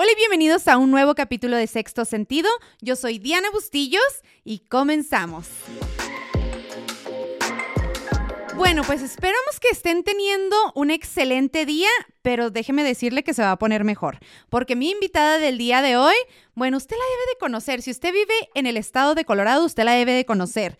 Hola y bienvenidos a un nuevo capítulo de Sexto Sentido. Yo soy Diana Bustillos y comenzamos. Bueno, pues esperamos que estén teniendo un excelente día, pero déjeme decirle que se va a poner mejor, porque mi invitada del día de hoy, bueno, usted la debe de conocer. Si usted vive en el estado de Colorado, usted la debe de conocer.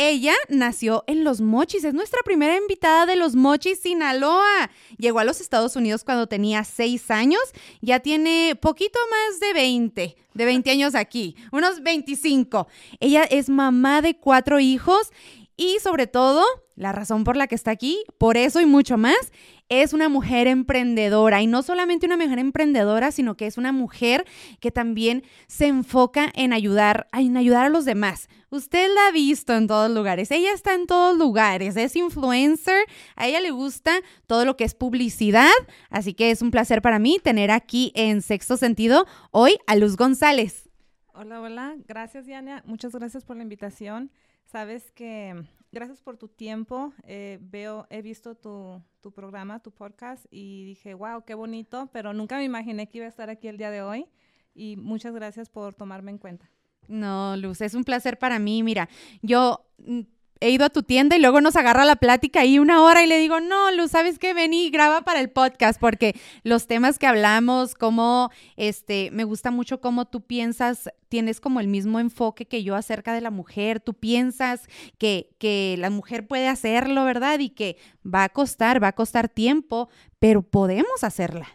Ella nació en Los Mochis, es nuestra primera invitada de Los Mochis, Sinaloa. Llegó a los Estados Unidos cuando tenía seis años, ya tiene poquito más de 20, de 20 años aquí, unos 25. Ella es mamá de cuatro hijos y sobre todo, la razón por la que está aquí, por eso y mucho más, es una mujer emprendedora. Y no solamente una mujer emprendedora, sino que es una mujer que también se enfoca en ayudar, ayudar a los demás. Usted la ha visto en todos lugares. Ella está en todos lugares. Es influencer. A ella le gusta todo lo que es publicidad. Así que es un placer para mí tener aquí en Sexto Sentido hoy a Luz González. Hola, hola. Gracias, Diana. Muchas gracias por la invitación. Sabes que gracias por tu tiempo. Eh, veo, he visto tu, tu, programa, tu podcast y dije, wow, qué bonito, pero nunca me imaginé que iba a estar aquí el día de hoy. Y muchas gracias por tomarme en cuenta. No, Luz, es un placer para mí. Mira, yo mm, he ido a tu tienda y luego nos agarra la plática ahí una hora y le digo, no, Luz, ¿sabes qué? Ven y graba para el podcast porque los temas que hablamos, como, este, me gusta mucho cómo tú piensas, tienes como el mismo enfoque que yo acerca de la mujer, tú piensas que, que la mujer puede hacerlo, ¿verdad? Y que va a costar, va a costar tiempo, pero podemos hacerla.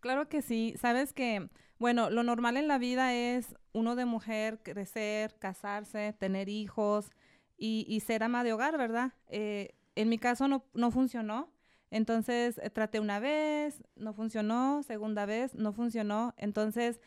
Claro que sí, sabes que... Bueno, lo normal en la vida es uno de mujer crecer, casarse, tener hijos, y, ser ama de hogar, ¿verdad? Eh, en mi caso no, no funcionó. Entonces eh, traté una vez, no funcionó, segunda vez, no funcionó. Entonces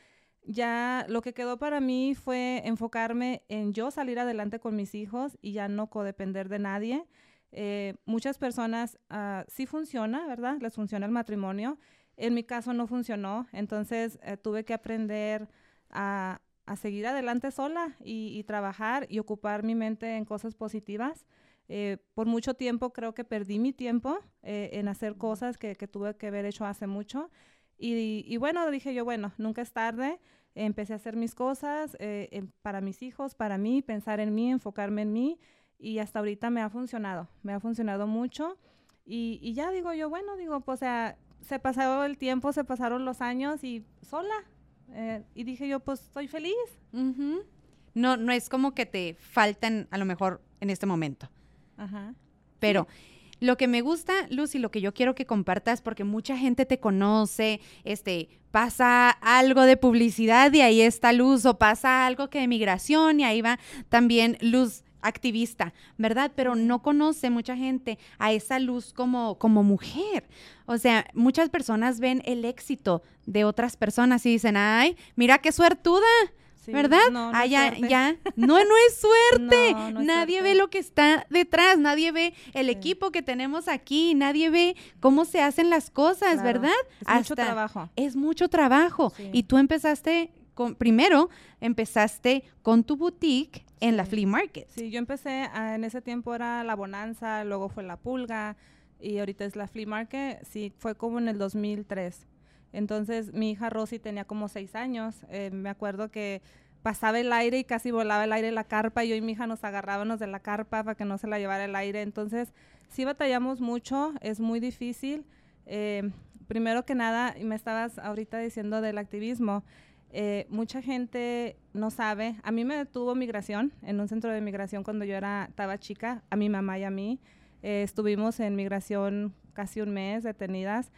ya lo que quedó para mí fue enfocarme en yo salir adelante con mis hijos y ya no codepender de nadie. Eh, muchas personas uh, sí funciona, ¿verdad? Les funciona el matrimonio. En mi caso no funcionó, entonces tuve que aprender a, a seguir adelante sola y, trabajar y ocupar mi mente en cosas positivas. Eh, por mucho tiempo creo que perdí mi tiempo eh, en hacer cosas que, tuve que haber hecho hace mucho. Y, bueno, dije yo, bueno, nunca es tarde. Empecé a hacer mis cosas eh, para mis hijos, para mí, pensar en mí, enfocarme en mí. Y hasta ahorita me ha funcionado, me ha funcionado mucho. Y, y ya digo yo, bueno, digo, pues, o sea, se pasó el tiempo, se pasaron los años y sola, eh, y dije yo, pues estoy feliz. No, no es como que te faltan a lo mejor en este momento. Ajá. Pero lo que me gusta, Lucy, lo que yo quiero que compartas, porque mucha gente te conoce, este, pasa algo de publicidad y ahí está Luz, o pasa algo que de migración y ahí va también Luz activista, ¿verdad? Pero no conoce mucha gente a esa luz como, como mujer. O sea, muchas personas ven el éxito de otras personas y dicen, ay, mira qué suertuda. ¿Verdad? No, no ah, ya, ya. No, no es suerte. nadie ve lo que está detrás, nadie ve el equipo que tenemos aquí, nadie ve cómo se hacen las cosas, ¿verdad? Es mucho trabajo. Es mucho trabajo. Y tú empezaste con, primero, empezaste con tu boutique en la flea market. Sí, yo empecé, en ese tiempo era la Bonanza, luego fue la Pulga y ahorita es la flea market. Sí, fue como en el 2003. Entonces mi hija Rosy tenía como seis años. Eh, me acuerdo que pasaba el aire y casi volaba el aire la carpa y yo y mi hija nos agarrábamos de la carpa para que no se la llevara el aire. Entonces sí batallamos mucho, es muy difícil. Eh, primero que nada, me estabas ahorita diciendo del activismo. Eh, mucha gente no sabe. A mí me detuvo migración en un centro de migración cuando yo era, estaba chica, a mi mamá y a mí. Eh, estuvimos en migración casi un mes detenidas.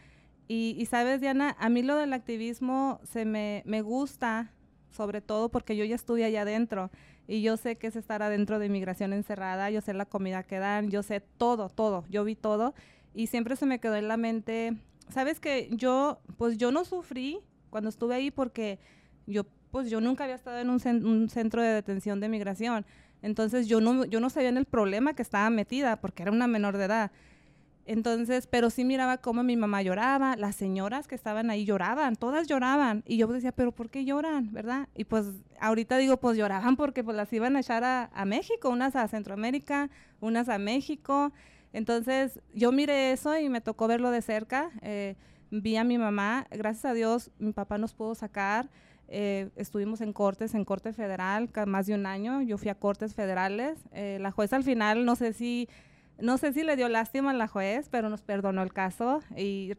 Y, sabes, Diana, a mí lo del activismo se me, me gusta, sobre todo porque yo ya estuve allá adentro y yo sé que es estar adentro de migración encerrada, yo sé la comida que dan, yo sé todo, todo, yo vi todo y siempre se me quedó en la mente, sabes que yo, pues yo no sufrí cuando estuve ahí porque yo, pues yo nunca había estado en un, centro de detención de migración. Entonces yo no, yo no sabía en el problema que estaba metida porque era una menor de edad. Entonces, pero sí miraba cómo mi mamá lloraba, las señoras que estaban ahí lloraban, todas lloraban. Y yo decía, pero ¿por qué lloran? ¿Verdad? Y pues ahorita digo, pues lloraban porque pues las iban a echar a, México, unas a Centroamérica, unas a México. Entonces yo miré eso y me tocó verlo de cerca. Eh, vi a mi mamá, gracias a Dios mi papá nos pudo sacar, eh, estuvimos en cortes, en corte federal, más de un año, yo fui a cortes federales, eh, la jueza al final, no sé si... No sé si le dio lástima a la juez, pero nos perdonó el caso y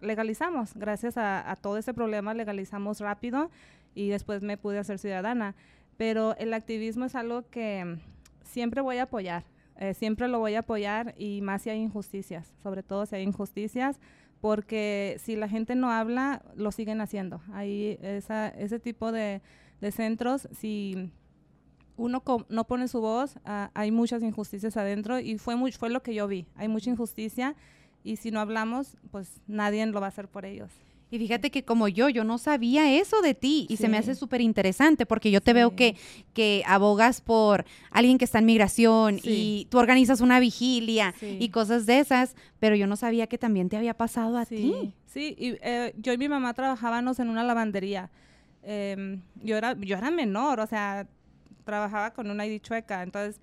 legalizamos. Gracias a, todo ese problema legalizamos rápido y después me pude hacer ciudadana. Pero el activismo es algo que siempre voy a apoyar, eh, siempre lo voy a apoyar y más si hay injusticias, sobre todo si hay injusticias, porque si la gente no habla, lo siguen haciendo. Hay esa, ese tipo de, centros, si uno no pone su voz, ah, hay muchas injusticias adentro y fue lo que yo vi. Hay mucha injusticia y si no hablamos, pues nadie lo va a hacer por ellos. Y fíjate que como yo, yo no sabía eso de ti y se me hace súper interesante porque yo te veo que, que abogas por alguien que está en migración y tú organizas una vigilia y cosas de esas, pero yo no sabía que también te había pasado a ti. Sí, y eh, yo y mi mamá trabajábamos en una lavandería. Em, yo, era, yo era menor, o sea, trabajaba con una ID chueca, entonces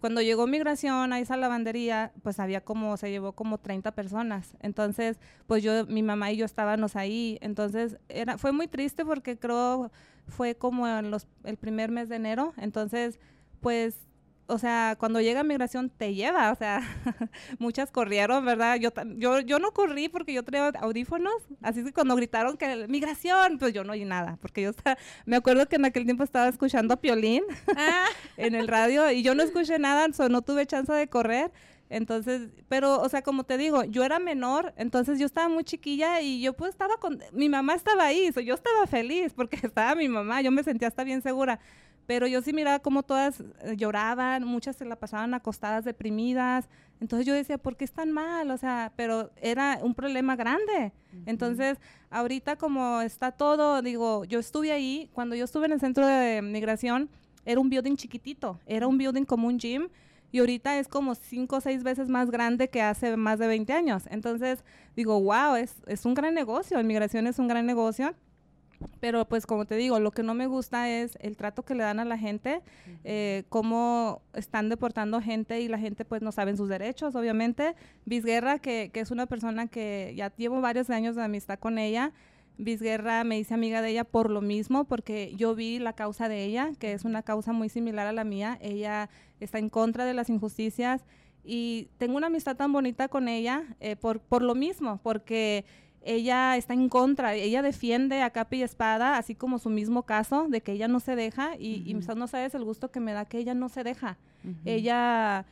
cuando llegó migración a esa lavandería, pues había como, se llevó como 30 personas. Entonces, pues yo, mi mamá y yo estábamos ahí. Entonces, era, fue muy triste porque creo fue como en los, el primer mes de enero. Entonces, pues o sea, cuando llega migración te lleva, o sea, muchas corrieron, ¿verdad? Yo, yo, yo no corrí porque yo traía audífonos, así que cuando gritaron que migración, pues yo no oí nada, porque yo estaba, me acuerdo que en aquel tiempo estaba escuchando a Piolín ah. en el radio y yo no escuché nada, no tuve chance de correr. Entonces, pero, o sea, como te digo, yo era menor, entonces yo estaba muy chiquilla y yo pues estaba con, mi mamá estaba ahí, yo estaba feliz porque estaba mi mamá, yo me sentía hasta bien segura pero yo sí miraba cómo todas eh, lloraban, muchas se la pasaban acostadas, deprimidas. Entonces yo decía, ¿por qué están mal? O sea, pero era un problema grande. Entonces, ahorita como está todo, digo, yo estuve ahí, cuando yo estuve en el centro de migración, era un building chiquitito, era un building como un gym. Y ahorita es como cinco o seis veces más grande que hace más de 20 años. Entonces, digo, wow, es, es un gran negocio. Migración es un gran negocio. Pero pues como te digo, lo que no me gusta es el trato que le dan a la gente, eh, cómo están deportando gente y la gente pues no saben sus derechos, obviamente. Vizguerra, que, que es una persona que ya llevo varios años de amistad con ella, Vizguerra me hice amiga de ella por lo mismo, porque yo vi la causa de ella, que es una causa muy similar a la mía. Ella está en contra de las injusticias y tengo una amistad tan bonita con ella eh, por, por lo mismo, porque ella está en contra, ella defiende a capa y espada, así como su mismo caso, de que ella no se deja, y, no sabes el gusto que me da que ella no se deja. Ella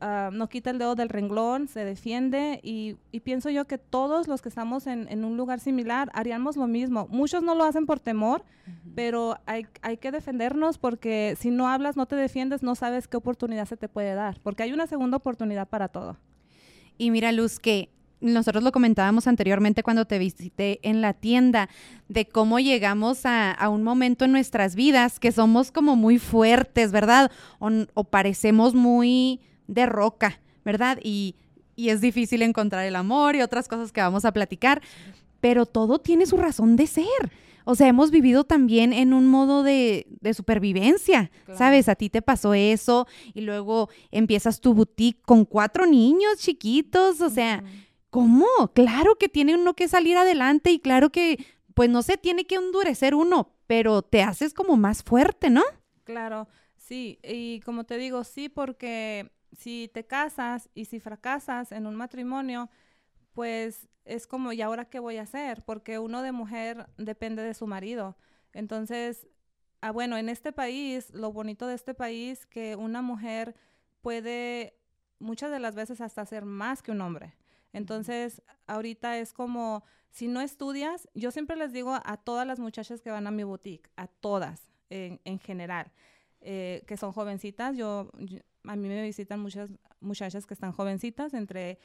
ah, no quita el dedo del renglón, se defiende, y, pienso yo que todos los que estamos en, un lugar similar haríamos lo mismo. Muchos no lo hacen por temor, pero hay, hay que defendernos porque si no hablas, no te defiendes, no sabes qué oportunidad se te puede dar, porque hay una segunda oportunidad para todo. Y mira, Luz, que nosotros lo comentábamos anteriormente cuando te visité en la tienda, de cómo llegamos a, un momento en nuestras vidas que somos como muy fuertes, ¿verdad? O, parecemos muy de roca, ¿verdad? Y, y es difícil encontrar el amor y otras cosas que vamos a platicar, pero todo tiene su razón de ser. O sea, hemos vivido también en un modo de, supervivencia, ¿sabes? A ti te pasó eso y luego empiezas tu boutique con cuatro niños chiquitos, o sea, ¿Cómo? Claro que tiene uno que salir adelante y claro que, pues no sé, tiene que endurecer uno, pero te haces como más fuerte, ¿no? Claro, sí, y como te digo, sí, porque si te casas y si fracasas en un matrimonio, pues es como, ¿y ahora qué voy a hacer? Porque uno de mujer depende de su marido. Entonces, ah, bueno, en este país, lo bonito de este país, que una mujer puede muchas de las veces hasta ser más que un hombre. Entonces, ahorita es como, si no estudias, yo siempre les digo a todas las muchachas que van a mi boutique, a todas en, en general, eh, que son jovencitas, yo, a mí me visitan muchas muchachas que están jovencitas, entre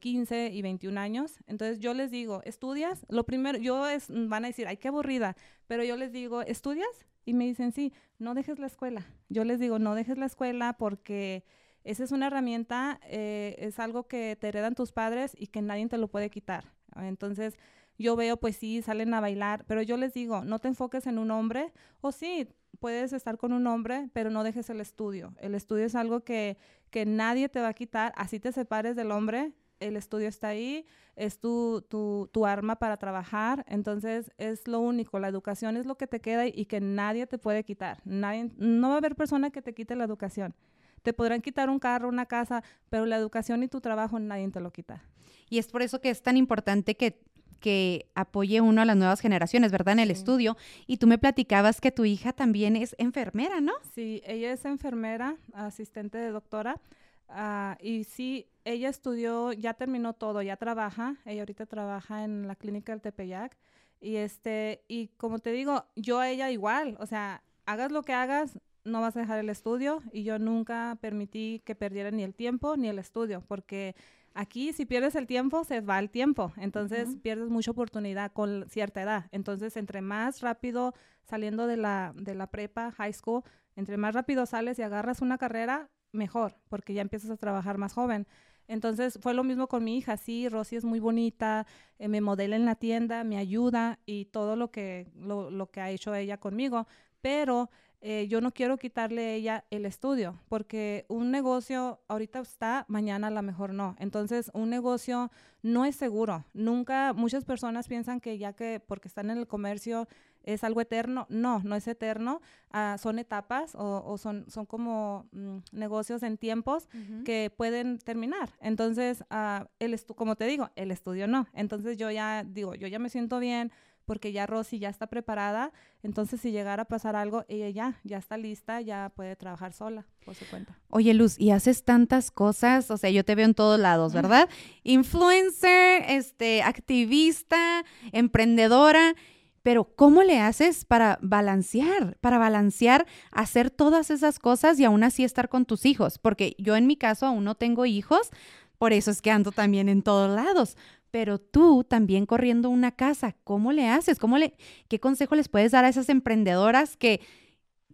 15 eh, y 21 años. Entonces yo les digo, ¿estudias? Lo primero, yo es, van a decir, ay, qué aburrida, pero yo les digo, ¿estudias? Y me dicen, sí, no dejes la escuela. Yo les digo, no dejes la escuela porque esa es una herramienta, eh, es algo que te heredan tus padres y que nadie te lo puede quitar. Entonces, yo veo, pues sí, salen a bailar, pero yo les digo, no te enfoques en un hombre, o sí, puedes estar con un hombre, pero no dejes el estudio. El estudio es algo que, que nadie te va a quitar, así te separes del hombre, el estudio está ahí, es tu, tu, tu, arma para trabajar, entonces es lo único, la educación es lo que te queda y que nadie te puede quitar, nadie, no va a haber persona que te quite la educación. Te podrán quitar un carro, una casa, pero la educación y tu trabajo nadie te lo quita. Y es por eso que es tan importante que que apoye uno a las nuevas generaciones, ¿verdad? En el estudio. Y tú me platicabas que tu hija también es enfermera, ¿no? Sí, ella es enfermera, asistente de doctora. Ah, y sí, ella estudió, ya terminó todo, ya trabaja. Ella ahorita trabaja en la clínica del Tepeyac. Y este, y como te digo, yo a ella igual, o sea, hagas lo que hagas, no vas a dejar el estudio. Y yo nunca permití que perdiera ni el tiempo ni el estudio, porque Aquí, si pierdes el tiempo, se va el tiempo. Entonces, pierdes mucha oportunidad con cierta edad. Entonces, entre más rápido saliendo de la, de la prepa, high school, entre más rápido sales y agarras una carrera, mejor, porque ya empiezas a trabajar más joven. Entonces, fue lo mismo con mi hija. Sí, Rosy es muy bonita, eh, me modela en la tienda, me ayuda y todo lo que, lo, lo que ha hecho ella conmigo. Pero eh, yo no quiero quitarle a ella el estudio, porque un negocio ahorita está, mañana a lo mejor no. Entonces, un negocio no es seguro. Nunca, muchas personas piensan que ya que porque están en el comercio es algo eterno. No, no es eterno. Ah, son etapas o, son, son como mm, negocios en tiempos que pueden terminar. Entonces, uh, el como te digo, el estudio no. Entonces, yo ya digo, yo ya me siento bien porque ya Rosy ya está preparada, entonces si llegara a pasar algo, ella ya, ya está lista, ya puede trabajar sola por su cuenta. Oye, Luz, y haces tantas cosas, o sea, yo te veo en todos lados, ¿verdad? Influencer, este, activista, emprendedora, pero ¿cómo le haces para balancear, para balancear, hacer todas esas cosas y aún así estar con tus hijos? Porque yo en mi caso aún no tengo hijos, por eso es que ando también en todos lados pero tú también corriendo una casa, ¿cómo le haces? ¿Cómo le, ¿Qué consejo les puedes dar a esas emprendedoras que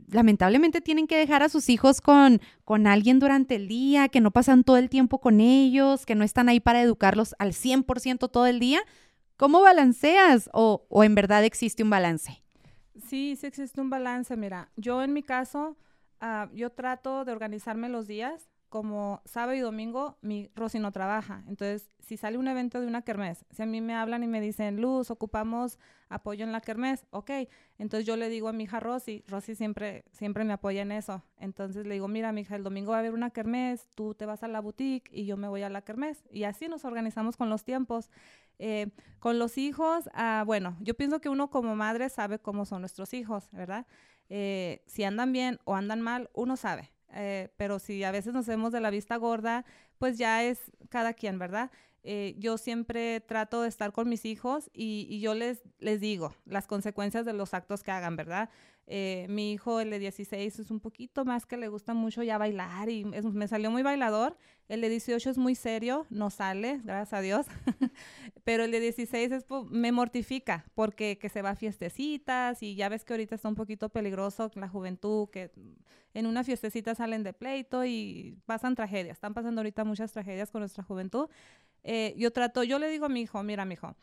lamentablemente tienen que dejar a sus hijos con, con alguien durante el día, que no pasan todo el tiempo con ellos, que no están ahí para educarlos al 100% todo el día? ¿Cómo balanceas o, o en verdad existe un balance? Sí, sí existe un balance. Mira, yo en mi caso, uh, yo trato de organizarme los días como sábado y domingo, mi Rosy no trabaja. Entonces, si sale un evento de una kermés, si a mí me hablan y me dicen, Luz, ocupamos apoyo en la kermés, ok. Entonces yo le digo a mi hija Rosy, Rosy siempre, siempre me apoya en eso. Entonces le digo, mira, mi hija, el domingo va a haber una kermés, tú te vas a la boutique y yo me voy a la kermés. Y así nos organizamos con los tiempos. Eh, con los hijos, ah, bueno, yo pienso que uno como madre sabe cómo son nuestros hijos, ¿verdad? Eh, si andan bien o andan mal, uno sabe. Eh, pero si a veces nos vemos de la vista gorda, pues ya es cada quien, ¿verdad? Eh, yo siempre trato de estar con mis hijos y, yo les, les digo las consecuencias de los actos que hagan, ¿verdad? Eh, mi hijo, el de 16, es un poquito más que le gusta mucho ya bailar y me salió muy bailador. El de 18 es muy serio, no sale, gracias a Dios. Pero el de 16 es, me mortifica porque que se va a fiestecitas y ya ves que ahorita está un poquito peligroso la juventud, que en una fiestecita salen de pleito y pasan tragedias. Están pasando ahorita muchas tragedias con nuestra juventud. Eh, yo trato, yo le digo a mi hijo, mira, mi hijo,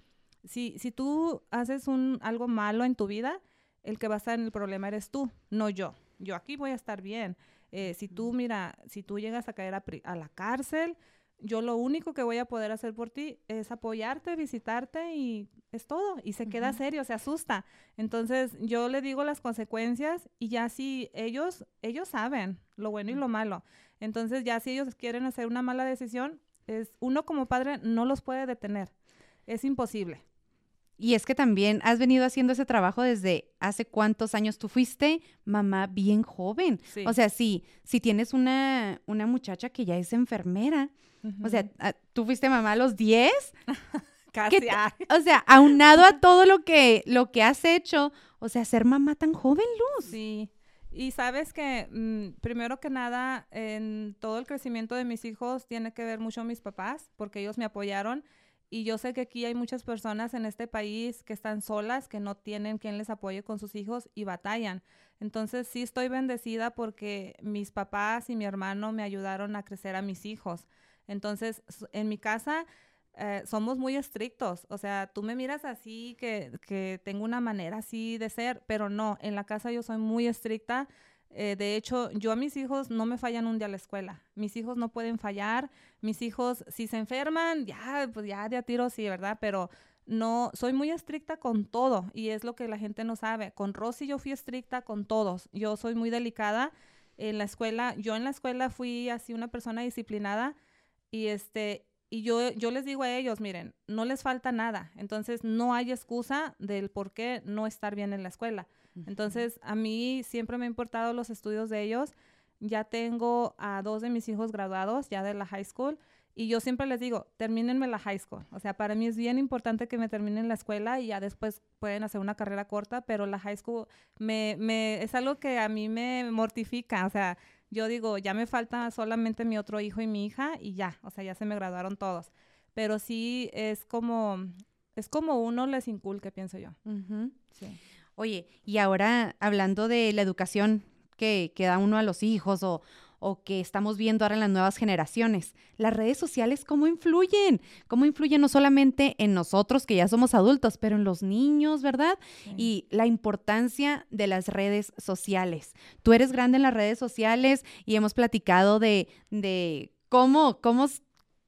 si, si tú haces un, algo malo en tu vida, el que va a estar en el problema eres tú, no yo. Yo aquí voy a estar bien. Eh, si tú, mira, si tú llegas a caer a, la cárcel, yo lo único que voy a poder hacer por ti es apoyarte, visitarte y es todo. Y se queda serio, se asusta. Entonces yo le digo las consecuencias y ya si ellos, ellos saben lo bueno y lo malo. Entonces ya si ellos quieren hacer una mala decisión, es uno como padre no los puede detener. Es imposible. Y es que también has venido haciendo ese trabajo desde hace cuántos años tú fuiste mamá bien joven. O sea, si, si tienes una, una muchacha que ya es enfermera, o sea, tú fuiste mamá a los 10. Casi. o sea, aunado a todo lo que, lo que has hecho, o sea, ser mamá tan joven, Luz. Sí. Y sabes que, mm, primero que nada, en todo el crecimiento de mis hijos tiene que ver mucho mis papás, porque ellos me apoyaron. Y yo sé que aquí hay muchas personas en este país que están solas, que no tienen quien les apoye con sus hijos y batallan. Entonces sí estoy bendecida porque mis papás y mi hermano me ayudaron a crecer a mis hijos. Entonces, en mi casa eh, somos muy estrictos. O sea, tú me miras así, que, que, tengo una manera así de ser, pero no, en la casa yo soy muy estricta. Eh, de hecho, yo a mis hijos no me fallan un día a la escuela. Mis hijos no pueden fallar. Mis hijos, si se enferman, ya, pues ya de a tiro sí, ¿verdad? Pero no, soy muy estricta con todo y es lo que la gente no sabe. Con Rosy yo fui estricta con todos. Yo soy muy delicada en la escuela. Yo en la escuela fui así una persona disciplinada y este y yo, yo les digo a ellos, miren, no les falta nada, entonces no hay excusa del por qué no estar bien en la escuela. Entonces, a mí siempre me han importado los estudios de ellos. Ya tengo a dos de mis hijos graduados ya de la high school y yo siempre les digo, termínenme la high school. O sea, para mí es bien importante que me terminen la escuela y ya después pueden hacer una carrera corta, pero la high school me, me, es algo que a mí me mortifica. O sea, yo digo, ya me falta solamente mi otro hijo y mi hija y ya, o sea, ya se me graduaron todos. Pero sí es como, es como uno les inculque, pienso yo. Oye, y ahora hablando de la educación que, que da uno a los hijos o, o que estamos viendo ahora en las nuevas generaciones. Las redes sociales, ¿cómo influyen? ¿Cómo influyen no solamente en nosotros que ya somos adultos, pero en los niños, ¿verdad? Y la importancia de las redes sociales. Tú eres grande en las redes sociales y hemos platicado de, de cómo, cómo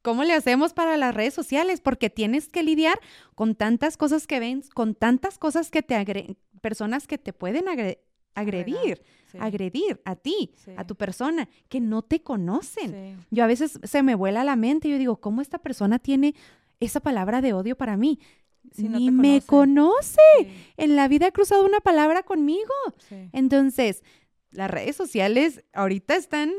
¿Cómo le hacemos para las redes sociales? Porque tienes que lidiar con tantas cosas que ven, con tantas cosas que te agregan, personas que te pueden agredir agredir a ti, a tu persona, que no te conocen. Yo a veces se me vuela la mente y yo digo, ¿cómo esta persona tiene esa palabra de odio para mí? Ni me conoce. En la vida ha cruzado una palabra conmigo. Entonces, las redes sociales ahorita están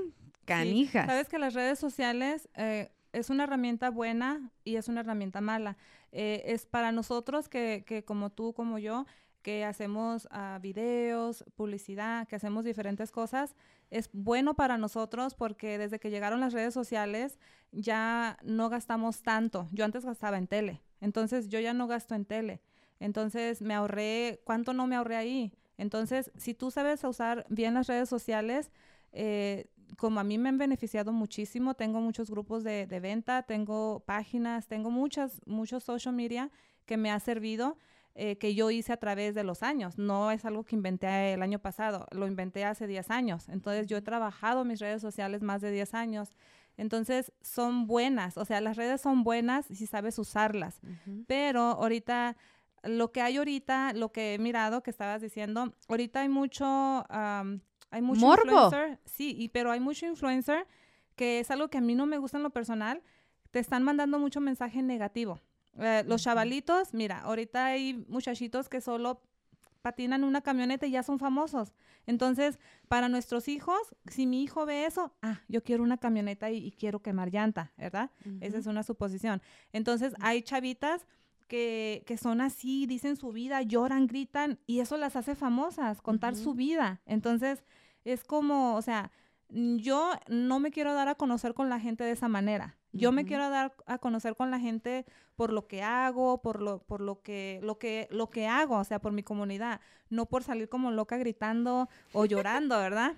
canijas. Sabes que las redes sociales eh, es una herramienta buena y es una herramienta mala. Eh, es para nosotros que, que como tú, como yo, que hacemos uh, videos, publicidad, que hacemos diferentes cosas, es bueno para nosotros porque desde que llegaron las redes sociales ya no gastamos tanto. Yo antes gastaba en tele, entonces yo ya no gasto en tele. Entonces me ahorré, ¿cuánto no me ahorré ahí? Entonces, si tú sabes usar bien las redes sociales, eh, como a mí me han beneficiado muchísimo, tengo muchos grupos de, de, venta, tengo páginas, tengo muchas, muchos social media que me ha servido eh, que yo hice a través de los años. No es algo que inventé el año pasado, lo inventé hace 10 años. Entonces yo he trabajado mis redes sociales más de 10 años. Entonces son buenas, o sea, las redes son buenas si sabes usarlas. Pero ahorita, lo que hay ahorita, lo que he mirado que estabas diciendo, ahorita hay mucho, hay mucho influencer. Sí, y, pero hay mucho influencer que es algo que a mí no me gusta en lo personal. Te están mandando mucho mensaje negativo. Eh, los chavalitos, mira, ahorita hay muchachitos que solo patinan una camioneta y ya son famosos. Entonces, para nuestros hijos, si mi hijo ve eso, ah, yo quiero una camioneta y, quiero quemar llanta, ¿verdad? Esa es una suposición. Entonces, hay chavitas que, que, son así, dicen su vida, lloran, gritan, y eso las hace famosas, contar su vida. Entonces, es como, o sea, yo no me quiero dar a conocer con la gente de esa manera. Yo me quiero dar a conocer con la gente por lo que hago, por lo, por lo que, lo que, lo que hago, o sea, por mi comunidad, no por salir como loca gritando o llorando, ¿verdad?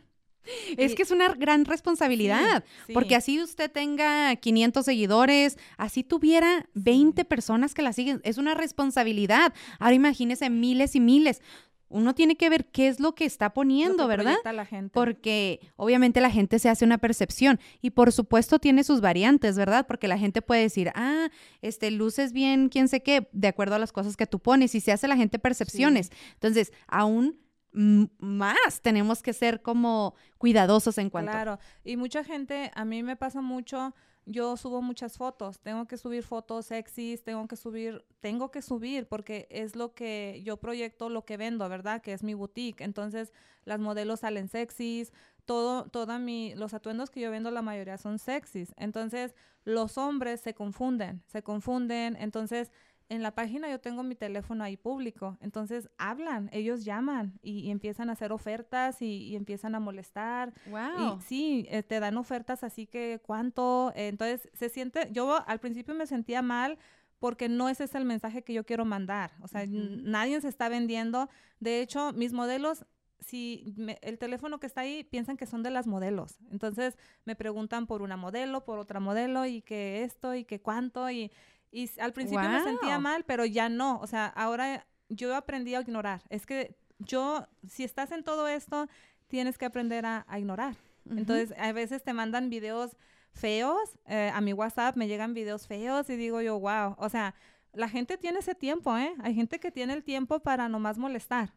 Es que es una gran responsabilidad, porque así usted tenga 500 seguidores, así tuviera 20 personas que la siguen, es una responsabilidad. Ahora imagínese miles y miles uno tiene que ver qué es lo que está poniendo, ¿verdad? La gente. Porque obviamente la gente se hace una percepción y por supuesto tiene sus variantes, ¿verdad? Porque la gente puede decir, ah, este, luces bien, quién sé qué, de acuerdo a las cosas que tú pones y se hace la gente percepciones. Entonces, aún más tenemos que ser como cuidadosos en cuanto. Claro, y mucha gente, a mí me pasa mucho yo subo muchas fotos, tengo que subir fotos sexys, tengo que subir, tengo que subir porque es lo que yo proyecto, lo que vendo, ¿verdad? Que es mi boutique. Entonces, las modelos salen sexys, todo, toda mi, los atuendos que yo vendo, la mayoría son sexys. Entonces, los hombres se confunden, se confunden. Entonces, en la página yo tengo mi teléfono ahí público, entonces hablan, ellos llaman y, empiezan a hacer ofertas y, empiezan a molestar. Wow. Y sí, eh, te dan ofertas así que cuánto, entonces se siente, yo al principio me sentía mal porque no ese es el mensaje que yo quiero mandar, o sea, nadie se está vendiendo, de hecho, mis modelos si el teléfono que está ahí piensan que son de las modelos. Entonces me preguntan por una modelo, por otra modelo y que esto y que cuánto y y al principio me sentía mal, pero ya no. O sea, ahora yo aprendí a ignorar. Es que yo, si estás en todo esto, tienes que aprender a, ignorar. Entonces, a veces te mandan videos feos, eh, a mi WhatsApp me llegan videos feos y digo yo, wow, o sea, la gente tiene ese tiempo, ¿eh? Hay gente que tiene el tiempo para nomás molestar.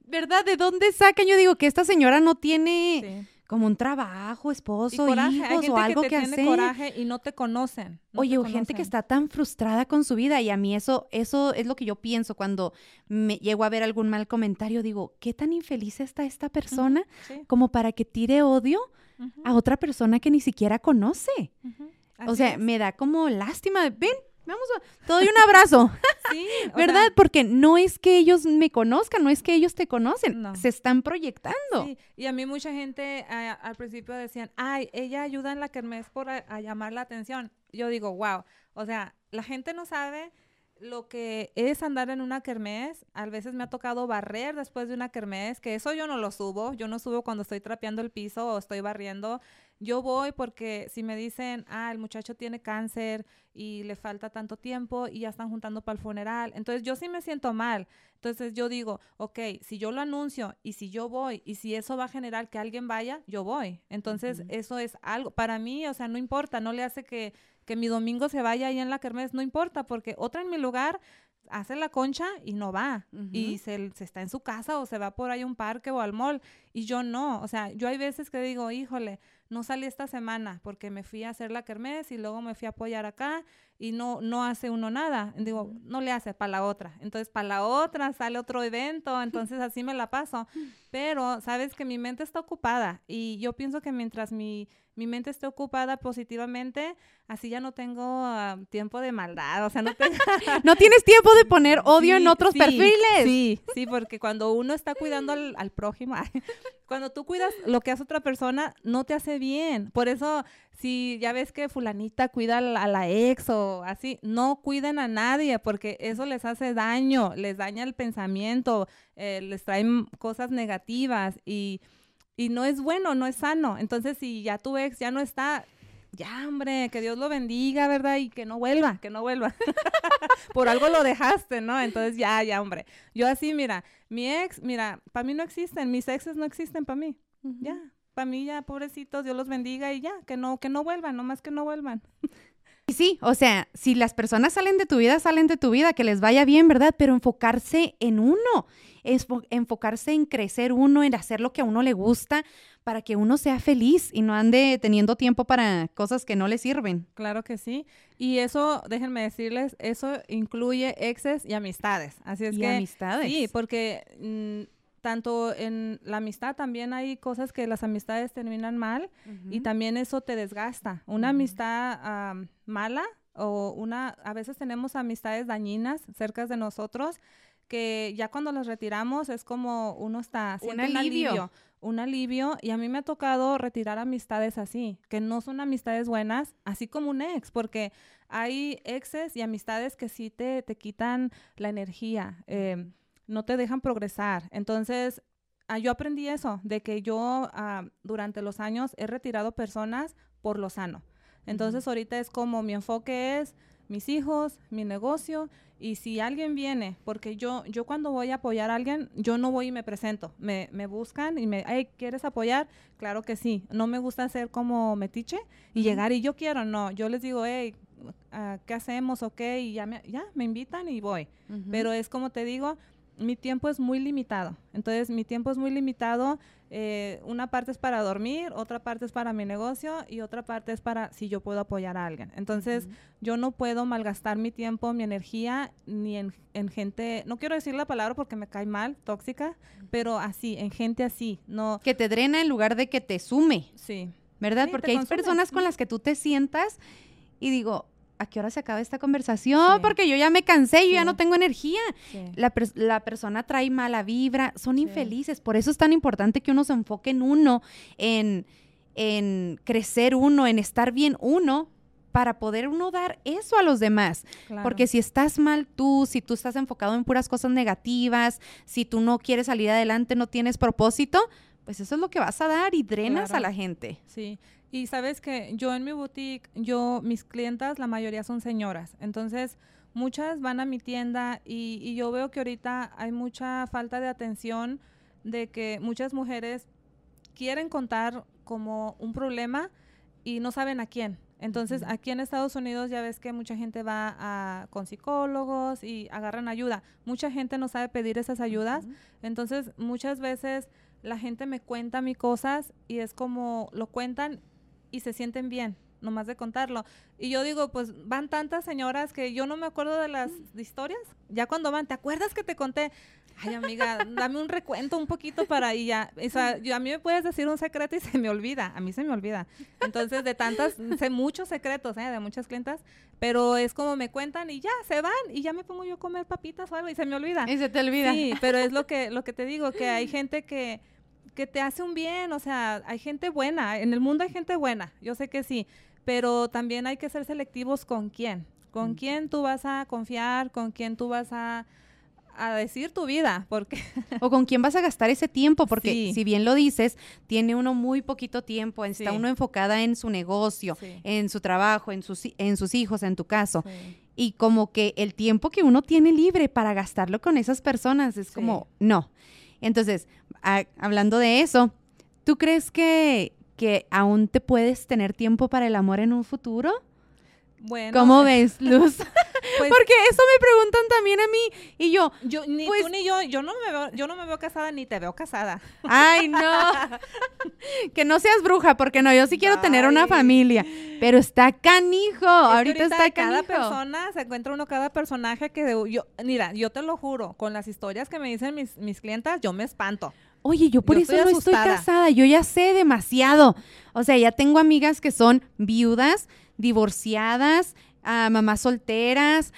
¿Verdad? ¿De dónde sacan? Yo digo que esta señora no tiene como un trabajo, esposo, hijos o algo que, que tiene coraje y no te conocen. Oye, gente que está tan frustrada con su vida y a mí eso eso es lo que yo pienso cuando me llego a ver algún mal comentario, digo, ¿qué tan infeliz está esta persona como para que tire odio a otra persona que ni siquiera conoce? O sea, me da como lástima, ven, Vamos a, te doy un abrazo. sí. ¿Verdad? Porque no es que ellos me conozcan, no es que ellos te conocen, se están proyectando. Sí. Y a mí mucha gente eh, al principio decían, ay, ella ayuda en la kermés por a, llamar la atención. Yo digo, wow, o sea, la gente no sabe lo que es andar en una kermés. A veces me ha tocado barrer después de una kermés, que eso yo no lo subo. Yo no subo cuando estoy trapeando el piso o estoy barriendo. Yo voy porque si me dicen, ah, el muchacho tiene cáncer y le falta tanto tiempo y ya están juntando para el funeral, entonces yo sí me siento mal. Entonces yo digo, ok, si yo lo anuncio y si yo voy y si eso va a generar que alguien vaya, yo voy. Entonces eso es algo, para mí, o sea, no importa, no le hace que, que mi domingo se vaya ahí en la kermés, no importa, porque otra en mi lugar hace la concha y no va. Y se, se, está en su casa o se va por ahí a un parque o al mall. Y yo no. O sea, yo hay veces que digo, híjole, no salí esta semana porque me fui a hacer la kermés y luego me fui a apoyar acá y no, no hace uno nada. Digo, no le hace para la otra. Entonces, para la otra sale otro evento, entonces así me la paso. Pero, sabes que mi mente está ocupada y yo pienso que mientras mi mi mente esté ocupada positivamente, así ya no tengo ah, tiempo de maldad, o sea, no, no tienes tiempo de poner odio en otros perfiles. Sí, sí, porque cuando uno está cuidando al, prójimo, cuando tú cuidas lo que hace otra persona, no te hace bien. Por eso, si ya ves que fulanita cuida a la, ex o así, no cuiden a nadie porque eso les hace daño, les daña el pensamiento, eh, les traen cosas negativas y y no es bueno, no es sano. Entonces, si ya tu ex ya no está, ya, hombre, que Dios lo bendiga, ¿verdad? Y que no vuelva, que no vuelva. Por algo lo dejaste, ¿no? Entonces, ya, ya, hombre. Yo así, mira, mi ex, mira, para mí no existen, mis exes no existen para mí. Ya, para mí ya, pobrecitos, Dios los bendiga y ya, que no, que no vuelvan, nomás que no vuelvan. Y sí, o sea, si las personas salen de tu vida, salen de tu vida, que les vaya bien, ¿verdad? Pero enfocarse en uno es enfocarse en crecer uno, en hacer lo que a uno le gusta para que uno sea feliz y no ande teniendo tiempo para cosas que no le sirven. Claro que sí. Y eso, déjenme decirles, eso incluye exes y amistades. Así es y que amistades. Sí, porque mm, tanto en la amistad también hay cosas que las amistades terminan mal y también eso te desgasta. Una amistad mala o una a veces tenemos amistades dañinas cerca de nosotros que ya cuando los retiramos es como uno está un alivio. un alivio y a mí me ha tocado retirar amistades así, que no son amistades buenas, así como un ex, porque hay exes y amistades que sí te, te quitan la energía, em, no te dejan progresar. Entonces, ah, yo aprendí eso, de que yo ah, durante los años he retirado personas por lo sano. Entonces, ahorita es como mi enfoque es mis hijos, mi negocio y si alguien viene, porque yo, yo cuando voy a apoyar a alguien, yo no voy y me presento, me, me buscan y me, hey, ¿quieres apoyar? Claro que sí, no me gusta ser como metiche y llegar y yo quiero, no, yo les digo, hey, ah, ¿qué hacemos? Ok, y ya me, ya me invitan y voy. Pero es como te digo, mi tiempo es muy limitado. Entonces, mi tiempo es muy limitado. Eh, una parte es para dormir, otra parte es para mi negocio y otra parte es para si yo puedo apoyar a alguien. Entonces, yo no puedo malgastar mi tiempo, mi energía, ni en, gente, no quiero decir la palabra porque me cae mal, tóxica, pero así, en gente así, no. Que te drena en lugar de que te sume. Sí. ¿Verdad? porque hay personas con las que tú te sientas y digo, ¿a qué hora se acaba esta conversación? Porque yo ya me cansé, yo ya no tengo energía. La, persona trae mala vibra, son infelices. Por eso es tan importante que uno se enfoque en uno, en, en crecer uno, en estar bien uno, para poder uno dar eso a los demás. Porque si estás mal tú, si tú estás enfocado en puras cosas negativas, si tú no quieres salir adelante, no tienes propósito, pues eso es lo que vas a dar y drenas a la gente. Sí. Y sabes que yo en mi boutique, yo, mis clientas, la mayoría son señoras. Entonces, muchas van a mi tienda y, y yo veo que ahorita hay mucha falta de atención de que muchas mujeres quieren contar como un problema y no saben a quién. Entonces, aquí en Estados Unidos ya ves que mucha gente va a, con psicólogos y agarran ayuda. Mucha gente no sabe pedir esas ayudas. Entonces, muchas veces la gente me cuenta mis cosas y es como lo cuentan y se sienten bien, nomás de contarlo. Y yo digo, pues van tantas señoras que yo no me acuerdo de las historias. Ya cuando van, ¿te acuerdas que te conté? Ay, amiga, dame un recuento un poquito para y ya. O sea, yo, a mí me puedes decir un secreto y se me olvida. A mí se me olvida. Entonces, de tantas, sé muchos secretos, ¿eh? De muchas clientas, pero es como me cuentan y ya, se van y ya me pongo yo a comer papitas o algo y se me olvida. Y se te olvida. Sí, pero es lo que, lo que te digo, que hay gente que, que te hace un bien, o sea, hay gente buena. En el mundo hay gente buena, yo sé que sí, pero también hay que ser selectivos con quién. Con quién tú vas a confiar, con quién tú vas a a decir tu vida, porque... o con quién vas a gastar ese tiempo, porque si bien lo dices, tiene uno muy poquito tiempo, está uno enfocada en su negocio, en su trabajo, en sus, en sus hijos, en tu caso. Y como que el tiempo que uno tiene libre para gastarlo con esas personas es como, no. Entonces, hablando de eso, ¿tú crees que, que aún te puedes tener tiempo para el amor en un futuro? Bueno. ¿Cómo ves, Luz? Pues Porque eso me preguntan también a mí y yo. Yo ni pues tú ni yo, yo no me veo, yo no me veo casada ni te veo casada. Ay, no. que no seas bruja, porque no, yo sí quiero tener una familia, pero está canijo. ahorita, está canijo. Cada persona se encuentra uno cada personaje que yo, mira, yo te lo juro, con las historias que me dicen mis mis clientas, yo me espanto. Oye, yo por eso no estoy casada, yo ya sé demasiado. O sea, ya tengo amigas que son viudas, divorciadas, a mamás solteras,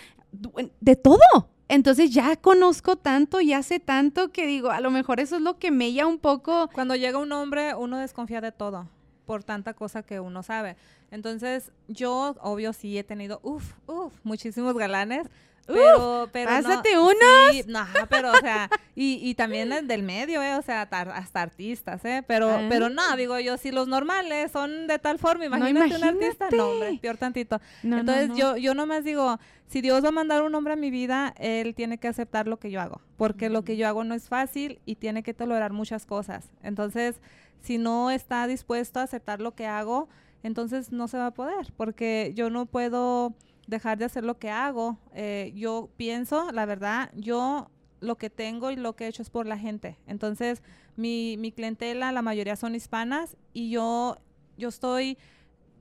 de todo. Entonces ya conozco tanto, ya sé tanto que digo, a lo mejor eso es lo que me un poco. Cuando llega un hombre, uno desconfía de todo por tanta cosa que uno sabe. Entonces, yo, obvio, sí he tenido, uff, uff, muchísimos galanes, pero, pero pásate no, unos. no, pero, o sea, y, y también del medio, ¿eh? O sea, hasta artistas, ¿eh? Pero, ah. pero no, digo yo, si los normales son de tal forma, imagínate, un artista, no, hombre, peor tantito. Entonces, yo, yo nomás digo, si Dios va a mandar un hombre a mi vida, él tiene que aceptar lo que yo hago, porque lo que yo hago no es fácil y tiene que tolerar muchas cosas. Entonces, si no está dispuesto a aceptar lo que hago, entonces no se va a poder, porque yo no puedo dejar de hacer lo que hago. Eh, yo pienso, la verdad, yo lo que tengo y lo que he hecho es por la gente. Entonces, mi, mi clientela, la mayoría son hispanas y yo, yo estoy,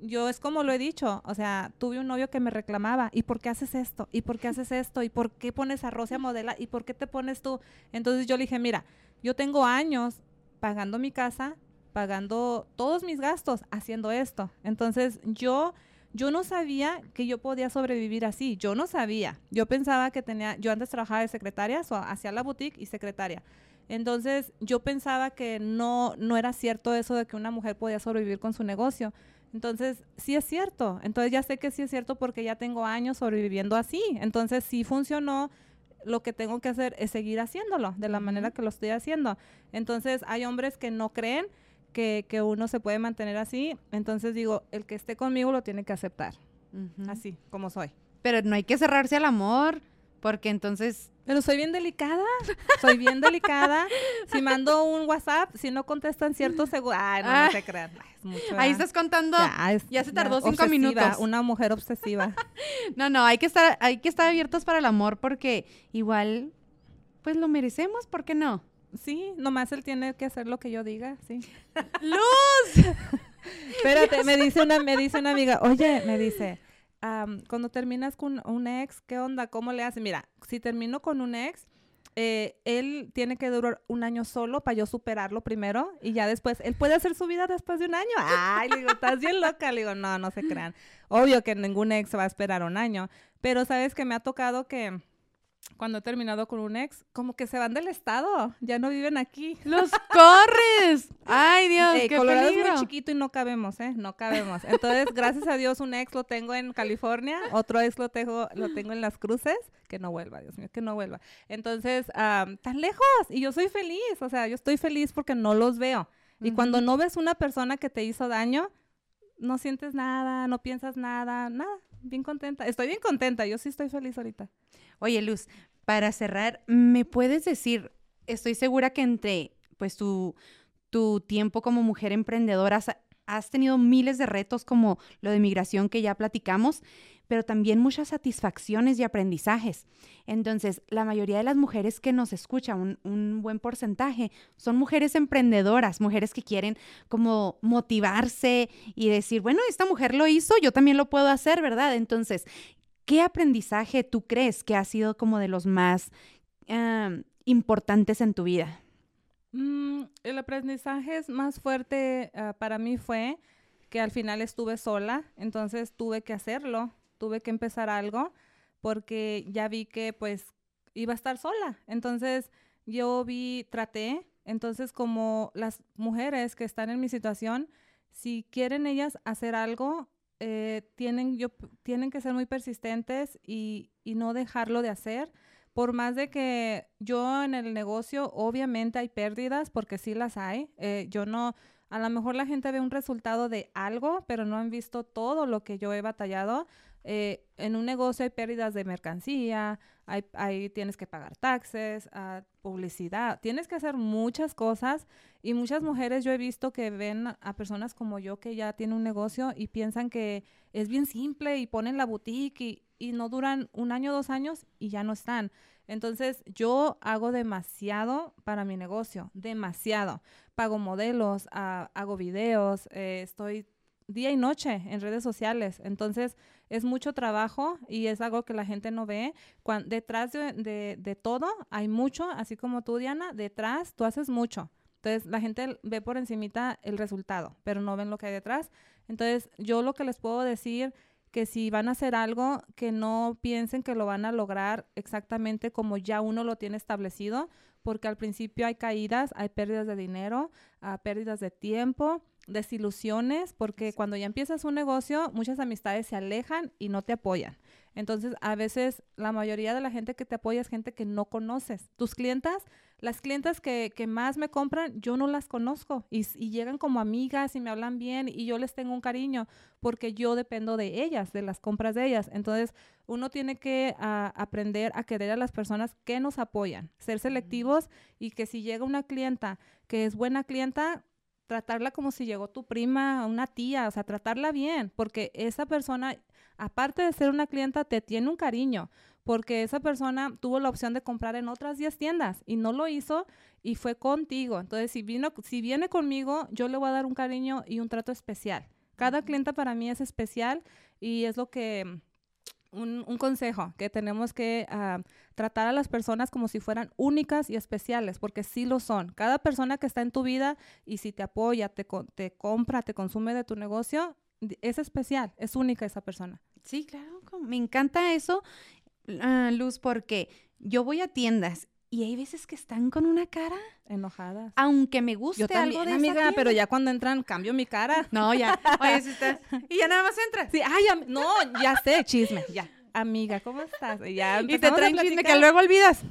yo es como lo he dicho, o sea, tuve un novio que me reclamaba, ¿y por qué haces esto? ¿Y por qué haces esto? ¿Y por qué pones a Rosia modela? ¿Y por qué te pones tú? Entonces yo le dije, mira, yo tengo años pagando mi casa, pagando todos mis gastos haciendo esto. Entonces yo yo no sabía que yo podía sobrevivir así, yo no sabía. Yo pensaba que tenía, yo antes trabajaba de secretaria, o hacía la boutique y secretaria. Entonces, yo pensaba que no, no era cierto eso de que una mujer podía sobrevivir con su negocio. Entonces, sí es cierto. Entonces, ya sé que sí es cierto porque ya tengo años sobreviviendo así. Entonces, sí funcionó. Lo que tengo que hacer es seguir haciéndolo de la manera que lo estoy haciendo. Entonces, hay hombres que no creen que, uno se puede mantener así. Entonces digo, el que esté conmigo lo tiene que aceptar. Así, como soy. Pero no hay que cerrarse al amor, porque entonces... Pero soy bien delicada, soy bien delicada. Si mando un WhatsApp, si no contestan cierto segundo... Ay, no, no se crean. Ahí estás contando. Ya, se tardó cinco minutos. Una mujer obsesiva. no, no, hay que estar, hay que estar abiertos para el amor porque igual, pues lo merecemos, ¿por qué no? Sí, nomás él tiene que hacer lo que yo diga, sí. ¡Luz! Espérate, me dice una, me dice una amiga, oye, me dice, cuando terminas con un ex, ¿qué onda? ¿Cómo le haces? Mira, si termino con un ex, eh, él tiene que durar un año solo para yo superarlo primero y ya después, él puede hacer su vida después de un año. Ay, le digo, estás bien loca. Le digo, no, no se crean. Obvio que ningún ex va a esperar un año, pero sabes que me ha tocado que cuando he terminado con un ex, como que se van del estado, ya no viven aquí. ¡Los corres! ¡Ay, Dios, qué Colorado peligro! es muy chiquito y no cabemos, ¿eh? No cabemos. Entonces, gracias a Dios, un ex lo tengo en California, otro ex lo tengo, lo tengo en Las Cruces, que no vuelva, Dios mío, que no vuelva. Entonces, tan lejos, y yo soy feliz, o sea, yo estoy feliz porque no los veo. Y cuando no ves una persona que te hizo daño, no sientes nada, no piensas nada, nada, bien contenta. Estoy bien contenta, yo sí estoy feliz ahorita. Oye, Luz, para cerrar, ¿me puedes decir, estoy segura que entre, pues, tu, tu tiempo como mujer emprendedora, tenido miles de retos como lo de migración que ya platicamos, pero también muchas satisfacciones y aprendizajes. Entonces, la mayoría de las mujeres que nos escuchan, un, buen porcentaje, son mujeres emprendedoras, mujeres que quieren como motivarse y decir, bueno, esta mujer lo hizo, yo también lo puedo hacer, ¿verdad? Entonces, ¿qué aprendizaje tú crees que ha sido como de los más importantes en tu vida? Mm, el aprendizaje más fuerte ah, para mí fue que al final estuve sola, entonces tuve que hacerlo, tuve que empezar algo porque ya vi que pues iba a estar sola. Entonces yo vi, traté, entonces como las mujeres que están en mi situación, si quieren ellas hacer algo, eh, tienen, yo, tienen que ser muy persistentes y, y no dejarlo de hacer por más de que yo en el negocio, obviamente hay pérdidas, porque sí las hay. Eh, yo no, a lo mejor la gente ve un resultado de algo, pero no han visto todo lo que yo he batallado. Eh, en un negocio hay pérdidas de mercancía, hay, tienes que pagar taxes, uh, publicidad, tienes que hacer muchas cosas y muchas mujeres yo he visto que ven a personas como yo que ya tienen un negocio y piensan que es bien simple y ponen la boutique y, y no duran un año, dos años y ya no están. Entonces, yo hago demasiado para mi negocio, demasiado. Pago modelos, ah, hago videos, eh, estoy día y noche en redes sociales. Entonces, es mucho trabajo y es algo que la gente no ve. detrás de, todo hay mucho, así como tú, Diana, detrás tú haces mucho. Entonces, la gente ve por encimita el resultado, pero no ven lo que hay detrás. Entonces, yo lo que les puedo decir que si van a hacer algo, que no piensen que lo van a lograr exactamente como ya uno lo tiene establecido, porque al principio hay caídas, hay pérdidas de dinero, ah, pérdidas de tiempo, desilusiones, porque cuando ya empiezas un negocio, muchas amistades se alejan y no te apoyan. Entonces, a veces la mayoría de la gente que te apoya es gente que no conoces. Tus clientas, las clientas que, más me compran, yo no las conozco y, llegan como amigas y me hablan bien y yo les tengo un cariño porque yo dependo de ellas, de las compras de ellas. Entonces, uno tiene que ah, aprender a querer a las personas que nos apoyan, ser selectivos y que si llega una clienta que es buena clienta, tratarla como si llegó tu prima, una tía, o sea, tratarla bien, porque esa persona, aparte de ser una clienta, te tiene un cariño, porque esa persona tuvo la opción de comprar en otras 10 tiendas y no lo hizo y fue contigo. Entonces, si, vino, si viene conmigo, yo le voy a dar un cariño y un trato especial. Cada clienta para mí es especial y es lo que un, consejo, que tenemos que ah, tratar a las personas como si fueran únicas y especiales, porque sí lo son. Cada persona que está en tu vida y si te apoya, te, te compra, te consume de tu negocio, es especial, es única esa persona. Sí, claro, me encanta eso, ah, Luz, porque yo voy a tiendas y hay veces que están con una cara enojada. Aunque me guste Yo también, algo de amiga, pero ya cuando entran cambio mi cara. No, ya. Oye, si estás y ya nada más entras. Sí, ay, no, ya sé, chisme, ya. Amiga, ¿cómo estás? Y, ya y te traen chisme que luego olvidas.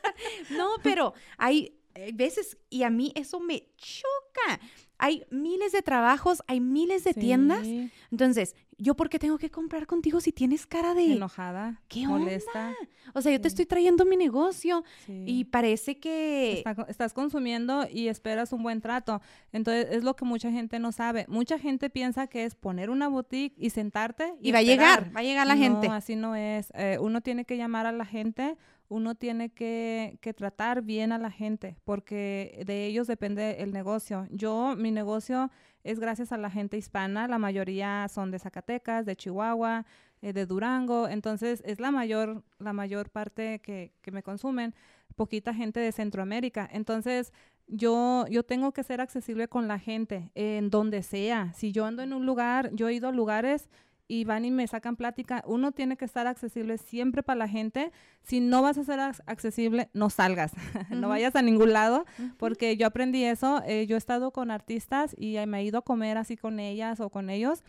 no, pero hay veces y a mí eso me choca hay miles de trabajos, hay miles de tiendas. Entonces, ¿yo por qué tengo que comprar contigo si tienes cara de... Enojada. ¿Qué molesta? O sea, yo te estoy trayendo mi negocio y parece que... estás consumiendo y esperas un buen trato. Entonces, es lo que mucha gente no sabe. Mucha gente piensa que es poner una boutique y sentarte. Y, va a llegar, va a llegar la gente. No, así no es. Eh, uno tiene que llamar a la gente uno tiene que, tratar bien a la gente porque de ellos depende el negocio. Yo, mi negocio es gracias a la gente hispana, la mayoría son de Zacatecas, de Chihuahua, eh, de Durango, entonces es la mayor, la mayor parte que, que me consumen, poquita gente de Centroamérica. Entonces, yo, yo tengo que ser accesible con la gente en donde sea. Si yo ando en un lugar, yo he ido a lugares y van y me sacan plática. Uno tiene que estar accesible siempre para la gente. Si no vas a ser accesible, no salgas, no vayas a ningún lado, porque yo aprendí eso. Eh, yo he estado con artistas y me he ido a comer así con ellas o con ellos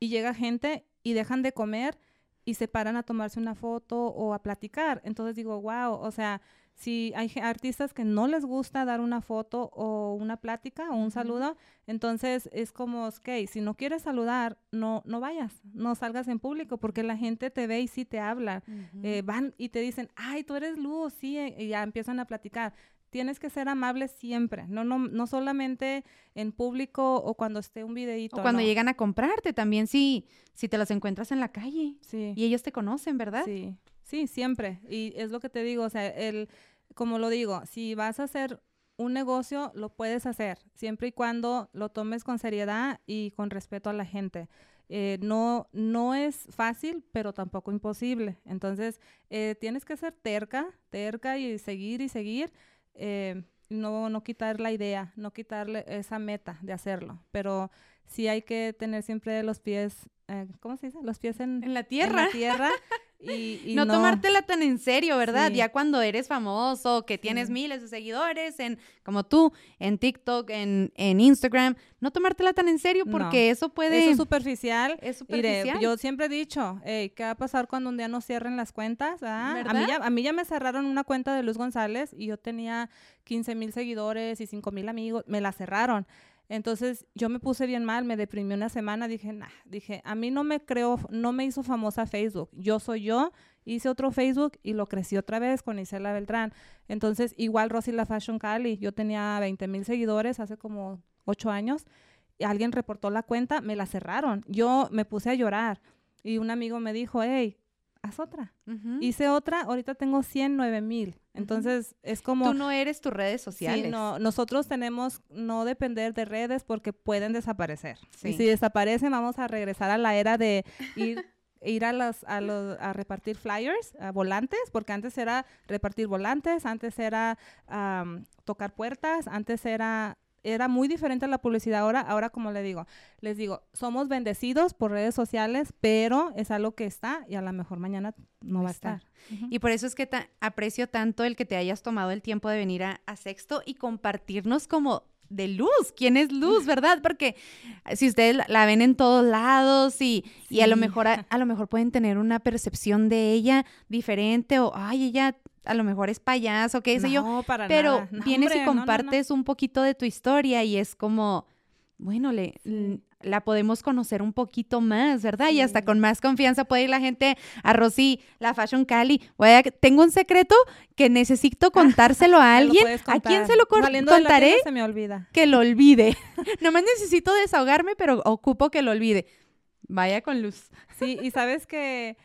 y llega gente y dejan de comer y se paran a tomarse una foto o a platicar. Entonces digo, wow, o sea, si hay artistas que no les gusta dar una foto o una plática o un saludo, entonces es como, ok, si no quieres saludar, no, no vayas, no salgas en público porque la gente te ve y sí te habla. Eh, van y te dicen, ay, tú eres Luz, sí, y ya empiezan a platicar tienes que ser amable siempre, no, no, no solamente en público o cuando esté un videito. O cuando no. llegan a comprarte también, si, si te los encuentras en la calle Sí. y ellos te conocen, ¿verdad? Sí, sí, siempre. Y es lo que te digo, o sea, el, como lo digo, si vas a hacer un negocio, lo puedes hacer, siempre y cuando lo tomes con seriedad y con respeto a la gente. Eh, no, no es fácil, pero tampoco imposible. Entonces, eh, tienes que ser terca, terca y seguir y seguir. eh, no, no quitar la idea, no quitarle esa meta de hacerlo. Pero sí hay que tener siempre los pies, eh, ¿cómo se dice? Los pies en, En la en tierra. la tierra y, y no, tomártela tan en serio, ¿verdad? Sí. Ya cuando eres famoso, que tienes Sí. miles de seguidores, en, como tú, en TikTok, en, en Instagram, no tomártela tan en serio No. porque eso puede... Eso es superficial. es Mire, superficial. yo siempre he dicho, "Ey, ¿qué va a pasar cuando un día nos cierren las cuentas? ah? A, mí ya, a mí ya me cerraron una cuenta de Luz González y yo tenía 15 mil seguidores y 5 mil amigos, me la cerraron. Entonces yo me puse bien mal, me deprimí una semana, dije, nah, dije, a mí no me creo, no me hizo famosa Facebook, yo soy yo, hice otro Facebook y lo crecí otra vez con Isela Beltrán. Entonces igual Rosy La Fashion Cali, yo tenía 20 mil seguidores hace como 8 años y alguien reportó la cuenta, me la cerraron. Yo me puse a llorar y un amigo me dijo, hey, haz otra. Hice otra, ahorita tengo 109 mil. Entonces es como... Tú no eres tus redes sociales. Sí, no, nosotros tenemos no depender de redes porque pueden desaparecer. Sí. Y si desaparecen, vamos a regresar a la era de ir, ir a, los, a, los, a repartir flyers, a volantes, porque antes era repartir volantes, antes era am, tocar puertas, antes era era muy diferente la publicidad ahora. Ahora, como le digo, les digo, somos bendecidos por redes sociales, pero es algo que está y a lo mejor mañana no va a estar. Y por eso es que ta- aprecio tanto el que te hayas tomado el tiempo de venir a, a Sexto y compartirnos como de luz. ¿Quién es luz, verdad? Porque si ustedes la, ven en todos lados y, y a lo Sí. mejor a, a lo mejor pueden tener una percepción de ella diferente o ay, ella a lo mejor es payaso, qué sé yo. No, para Pero nada. No, vienes hombre, y no, compartes un poquito de tu historia y es como, bueno, le, la podemos conocer un poquito más, ¿verdad? Y hasta con más confianza puede ir la gente a Rosy, la Fashion Cali. Voy a- tengo un secreto que necesito contárselo a alguien. ¿A quién se lo de la contaré? tienda se me olvida. Que lo olvide. Nomás necesito desahogarme, pero ocupo que lo olvide. Vaya con luz. Sí, y sabes que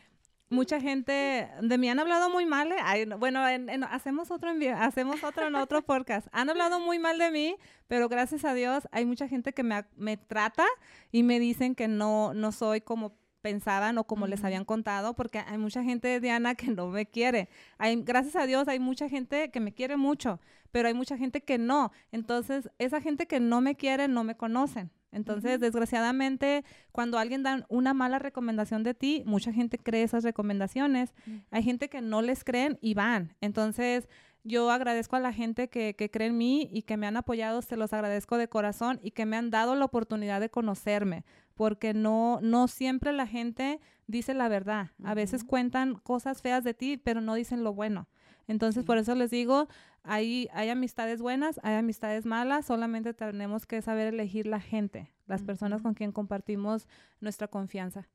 mucha gente de mí han hablado muy mal. ¿eh? Ay, no, bueno, en- en- hacemos otro envío, hacemos otro en otro podcast. Han hablado muy mal de mí, pero gracias a Dios hay mucha gente que me, me trata y me dicen que no, no soy como pensaban o como les Ujú. habían contado, porque hay mucha gente, Diana, que no me quiere. Hay, gracias a Dios hay mucha gente que me quiere mucho, pero hay mucha gente que no. Entonces, esa gente que no me quiere no me conocen. Entonces, desgraciadamente, cuando alguien da una mala recomendación de ti, mucha gente cree esas recomendaciones. Hay gente que no les creen y van. Entonces, yo agradezco a la gente que, que cree en mí y que me han apoyado, se los agradezco de corazón y que me han dado la oportunidad de conocerme, porque no, no siempre la gente dice la verdad. A veces cuentan cosas feas de ti, pero no dicen lo bueno. Entonces, Sí. por eso les digo, hay, hay amistades buenas, hay amistades malas, solamente tenemos que saber elegir la gente, las personas con quien compartimos nuestra confianza.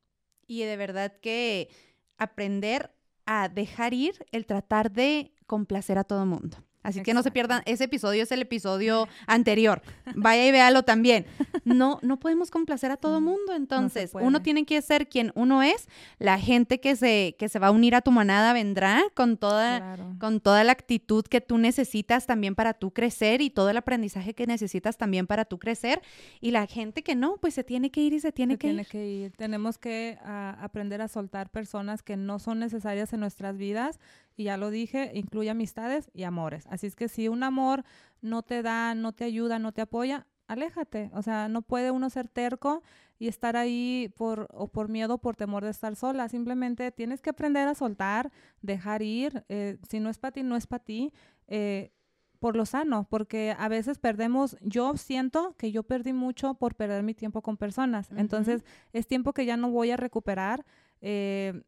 Y de verdad que aprender a dejar ir el tratar de complacer a todo mundo. Así que no se pierdan, ese episodio es el episodio anterior. Vaya y véalo también. No, no podemos complacer a todo mundo, entonces uno tiene que ser quien uno es. La gente que se, que se va a unir a tu manada vendrá con toda, Claro. con toda la actitud que tú necesitas también para tú crecer y todo el aprendizaje que necesitas también para tú crecer. Y la gente que no, pues se tiene que ir y se tiene Se que tiene ir. que ir. Tenemos que ah, aprender a soltar personas que no son necesarias en nuestras vidas. Y ya lo dije, incluye amistades y amores. Así es que si un amor no te da, no te ayuda, no te apoya, aléjate. O sea, no puede uno ser terco y estar ahí por, o por miedo, o por temor de estar sola. Simplemente tienes que aprender a soltar, dejar ir. eh, si no es para ti, no es para ti. eh, por lo sano, porque a veces perdemos, yo siento que yo perdí mucho por perder mi tiempo con personas. Entonces, es tiempo que ya no voy a recuperar eh,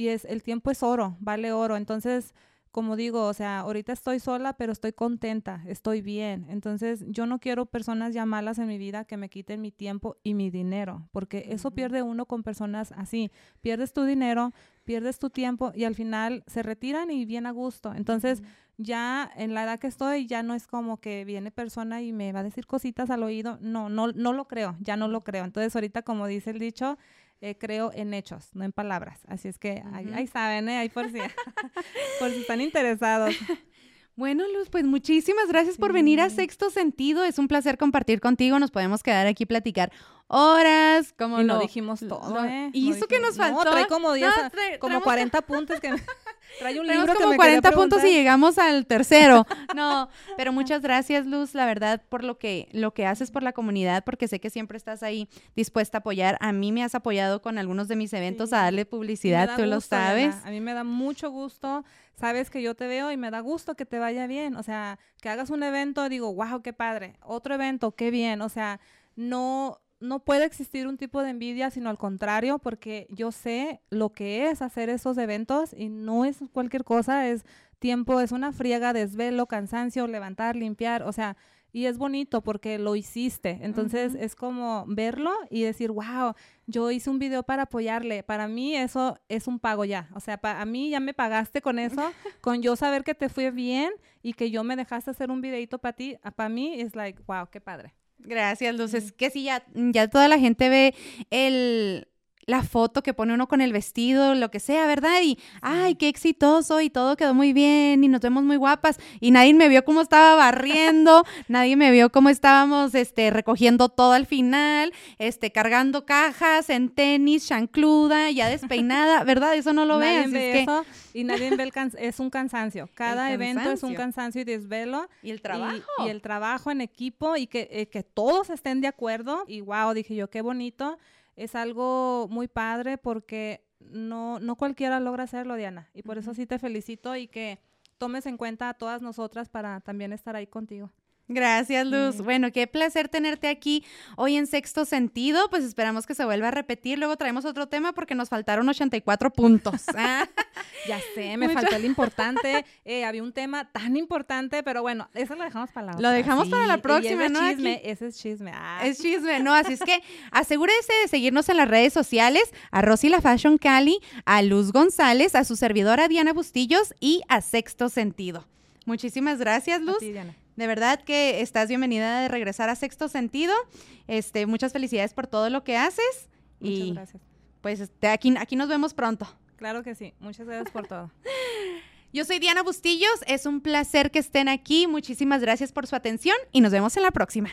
y es el tiempo es oro, vale oro. Entonces, como digo, o sea, ahorita estoy sola, pero estoy contenta, estoy bien. Entonces, yo no quiero personas ya malas en mi vida que me quiten mi tiempo y mi dinero, porque eso pierde uno con personas así. Pierdes tu dinero, pierdes tu tiempo y al final se retiran y bien a gusto. Entonces, ya en la edad que estoy, ya no es como que viene persona y me va a decir cositas al oído. No, no, no lo creo, ya no lo creo. Entonces, ahorita, como dice el dicho, eh, creo en hechos, no en palabras. Así es que ahí, saben, ¿eh? ahí por si, por si están interesados. Bueno, Luz, pues muchísimas gracias por venir a Sexto Sentido. Es un placer compartir contigo. Nos podemos quedar aquí platicar horas, como y no dijimos todo, ¿eh? Y eso que nos faltó. No, trae como 10, como 40 puntos que trae un libro como 40 puntos y llegamos al tercero. No, pero muchas gracias, Luz, la verdad, por lo que lo que haces por la comunidad, porque sé que siempre estás ahí dispuesta a apoyar. A mí me has apoyado con algunos de mis eventos a darle publicidad, tú lo sabes. A mí me da mucho gusto sabes que yo te veo y me da gusto que te vaya bien. O sea, que hagas un evento, digo, wow, qué padre. Otro evento, qué bien. O sea, no, no puede existir un tipo de envidia, sino al contrario, porque yo sé lo que es hacer esos eventos y no es cualquier cosa, es tiempo, es una friega, desvelo, cansancio, levantar, limpiar, o sea, y es bonito porque lo hiciste. Entonces es como verlo y decir, wow, yo hice un video para apoyarle. Para mí eso es un pago ya. O sea, para mí ya me pagaste con eso, con yo saber que te fue bien y que yo me dejaste hacer un videito para ti. Para mí es like, wow, qué padre. Gracias, Luz. Es que si ya, ya toda la gente ve el, la foto que pone uno con el vestido, lo que sea, ¿verdad? Y, ay, qué exitoso y todo quedó muy bien y nos vemos muy guapas. Y nadie me vio cómo estaba barriendo, nadie me vio cómo estábamos este, recogiendo todo al final, este, cargando cajas en tenis, chancluda, ya despeinada, ¿verdad? Eso no lo ves. eso y nadie ve el es un cansancio. Cada evento es un cansancio y desvelo. Y el trabajo. Y, el trabajo en equipo y que, eh, que todos estén de acuerdo. Y wow, dije yo, qué bonito es algo muy padre porque no, no cualquiera logra hacerlo, Diana. Y por eso sí te felicito y que tomes en cuenta a todas nosotras para también estar ahí contigo. Gracias, Luz. Bueno, qué placer tenerte aquí hoy en Sexto Sentido. Pues esperamos que se vuelva a repetir. Luego traemos otro tema porque nos faltaron 84 puntos. Ah, ya sé, me faltó el importante. Eh, había un tema tan importante, pero bueno, eso lo dejamos para la otra. Lo dejamos para la próxima, ¿no? Chisme, ese es chisme. Ah. Es chisme, ¿no? Así es que asegúrese de seguirnos en las redes sociales, a Rosy la Fashion Cali, a Luz González, a su servidora Diana Bustillos y a Sexto Sentido. Muchísimas gracias, Luz. Diana. De verdad que estás bienvenida de regresar a Sexto Sentido. Este, muchas felicidades por todo lo que haces. Muchas gracias. Pues este, aquí, aquí nos vemos pronto. Claro que sí. Muchas gracias por todo. Yo soy Diana Bustillos. Es un placer que estén aquí. Muchísimas gracias por su atención y nos vemos en la próxima.